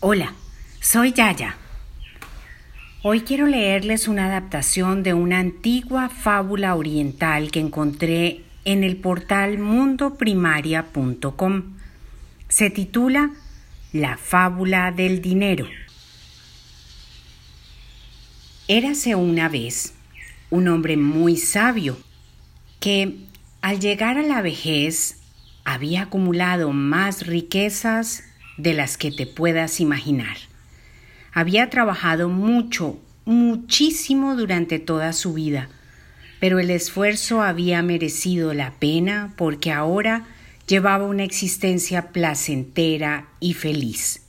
Hola, soy Yaya. Hoy quiero leerles una adaptación de una antigua fábula oriental que encontré en el portal mundoprimaria.com. Se titula La fábula del dinero. Érase una vez un hombre muy sabio que al llegar a la vejez había acumulado más riquezas de las que te puedas imaginar. Había trabajado mucho, muchísimo durante toda su vida, pero el esfuerzo había merecido la pena porque ahora llevaba una existencia placentera y feliz.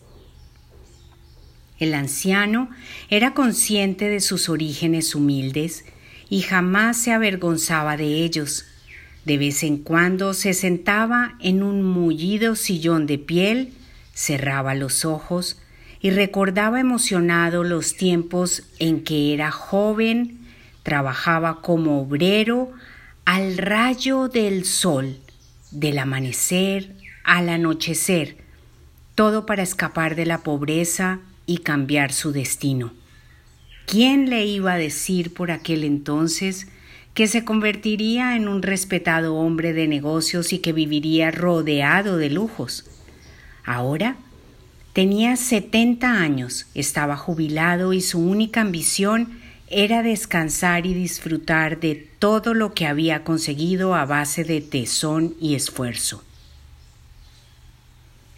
El anciano era consciente de sus orígenes humildes y jamás se avergonzaba de ellos. De vez en cuando se sentaba en un mullido sillón de piel cerraba los ojos y recordaba emocionado los tiempos en que era joven, trabajaba como obrero al rayo del sol, del amanecer al anochecer, todo para escapar de la pobreza y cambiar su destino. ¿Quién le iba a decir por aquel entonces que se convertiría en un respetado hombre de negocios y que viviría rodeado de lujos? Ahora tenía 70 años, estaba jubilado y su única ambición era descansar y disfrutar de todo lo que había conseguido a base de tesón y esfuerzo.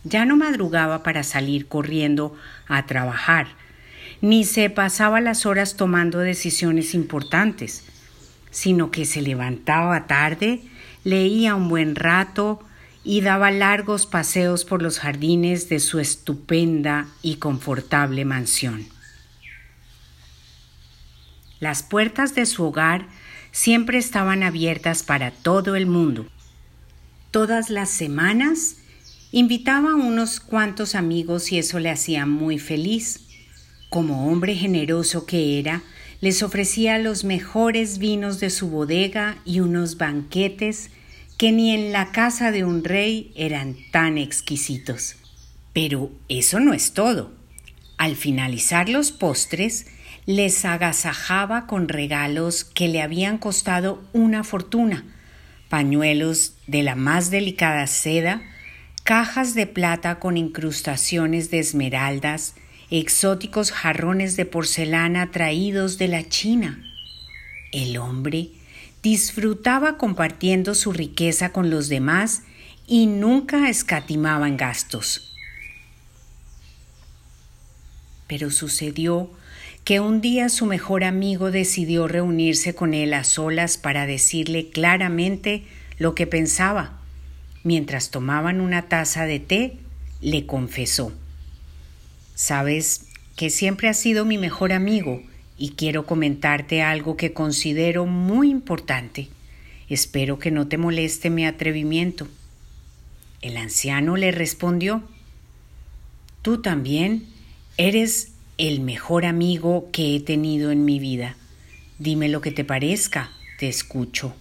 Ya no madrugaba para salir corriendo a trabajar, ni se pasaba las horas tomando decisiones importantes, sino que se levantaba tarde, leía un buen rato, y daba largos paseos por los jardines de su estupenda y confortable mansión. Las puertas de su hogar siempre estaban abiertas para todo el mundo. Todas las semanas invitaba a unos cuantos amigos y eso le hacía muy feliz. Como hombre generoso que era, les ofrecía los mejores vinos de su bodega y unos banquetes que ni en la casa de un rey eran tan exquisitos. Pero eso no es todo. Al finalizar los postres, les agasajaba con regalos que le habían costado una fortuna, pañuelos de la más delicada seda, cajas de plata con incrustaciones de esmeraldas, exóticos jarrones de porcelana traídos de la China. El hombre disfrutaba compartiendo su riqueza con los demás y nunca escatimaba en gastos. Pero sucedió que un día su mejor amigo decidió reunirse con él a solas para decirle claramente lo que pensaba. Mientras tomaban una taza de té, le confesó Sabes que siempre has sido mi mejor amigo y quiero comentarte algo que considero muy importante. Espero que no te moleste mi atrevimiento. El anciano le respondió Tú también eres el mejor amigo que he tenido en mi vida. Dime lo que te parezca, te escucho.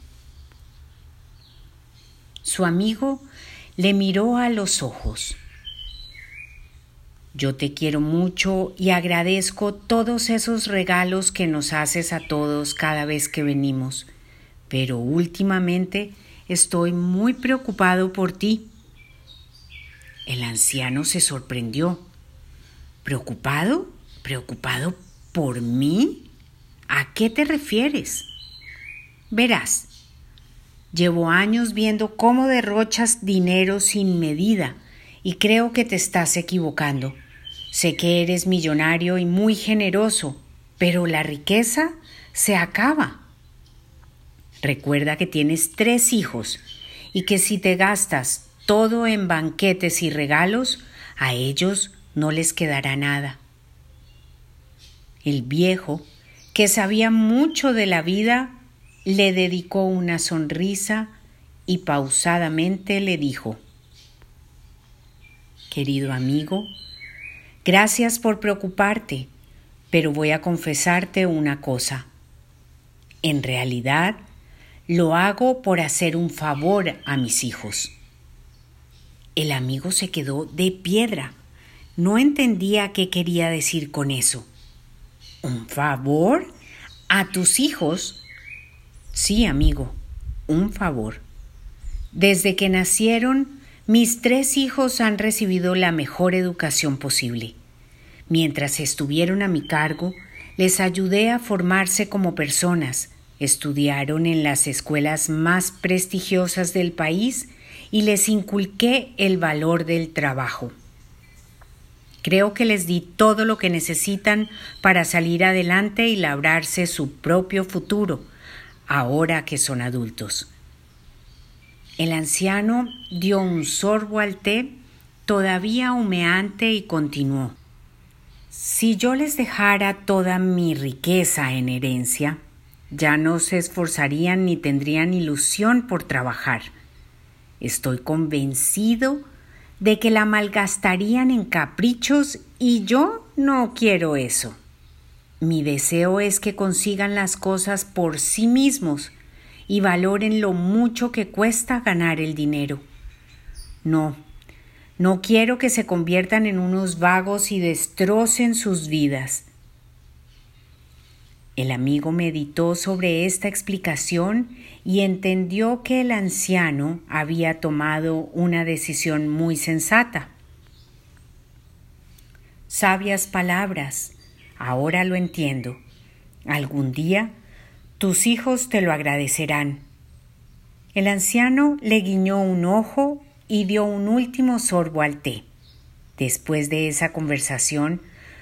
Su amigo le miró a los ojos. Yo te quiero mucho y agradezco todos esos regalos que nos haces a todos cada vez que venimos, pero últimamente estoy muy preocupado por ti. El anciano se sorprendió. ¿Preocupado? ¿Preocupado por mí? ¿A qué te refieres? Verás, llevo años viendo cómo derrochas dinero sin medida y creo que te estás equivocando. Sé que eres millonario y muy generoso, pero la riqueza se acaba. Recuerda que tienes tres hijos y que si te gastas todo en banquetes y regalos, a ellos no les quedará nada. El viejo, que sabía mucho de la vida, le dedicó una sonrisa y pausadamente le dijo Querido amigo, Gracias por preocuparte, pero voy a confesarte una cosa. En realidad, lo hago por hacer un favor a mis hijos. El amigo se quedó de piedra. No entendía qué quería decir con eso. ¿Un favor? ¿A tus hijos? Sí, amigo, un favor. Desde que nacieron, mis tres hijos han recibido la mejor educación posible. Mientras estuvieron a mi cargo, les ayudé a formarse como personas, estudiaron en las escuelas más prestigiosas del país y les inculqué el valor del trabajo. Creo que les di todo lo que necesitan para salir adelante y labrarse su propio futuro, ahora que son adultos. El anciano dio un sorbo al té todavía humeante y continuó. Si yo les dejara toda mi riqueza en herencia, ya no se esforzarían ni tendrían ilusión por trabajar. Estoy convencido de que la malgastarían en caprichos y yo no quiero eso. Mi deseo es que consigan las cosas por sí mismos y valoren lo mucho que cuesta ganar el dinero. No, no quiero que se conviertan en unos vagos y destrocen sus vidas. El amigo meditó sobre esta explicación y entendió que el anciano había tomado una decisión muy sensata. Sabias palabras, ahora lo entiendo. Algún día tus hijos te lo agradecerán. El anciano le guiñó un ojo y dio un último sorbo al té. Después de esa conversación,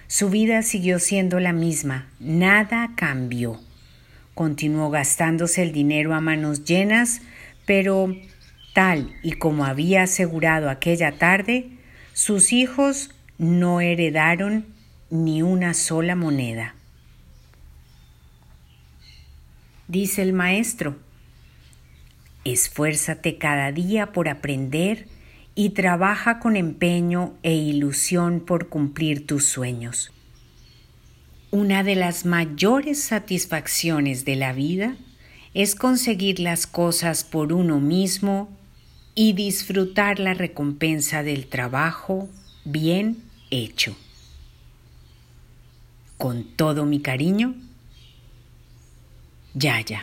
su vida siguió siendo la misma, nada cambió. Continuó gastándose el dinero a manos llenas, pero tal y como había asegurado aquella tarde, sus hijos no heredaron ni una sola moneda. Dice el maestro, esfuérzate cada día por aprender y trabaja con empeño e ilusión por cumplir tus sueños. Una de las mayores satisfacciones de la vida es conseguir las cosas por uno mismo y disfrutar la recompensa del trabajo bien hecho. Con todo mi cariño, Yaya.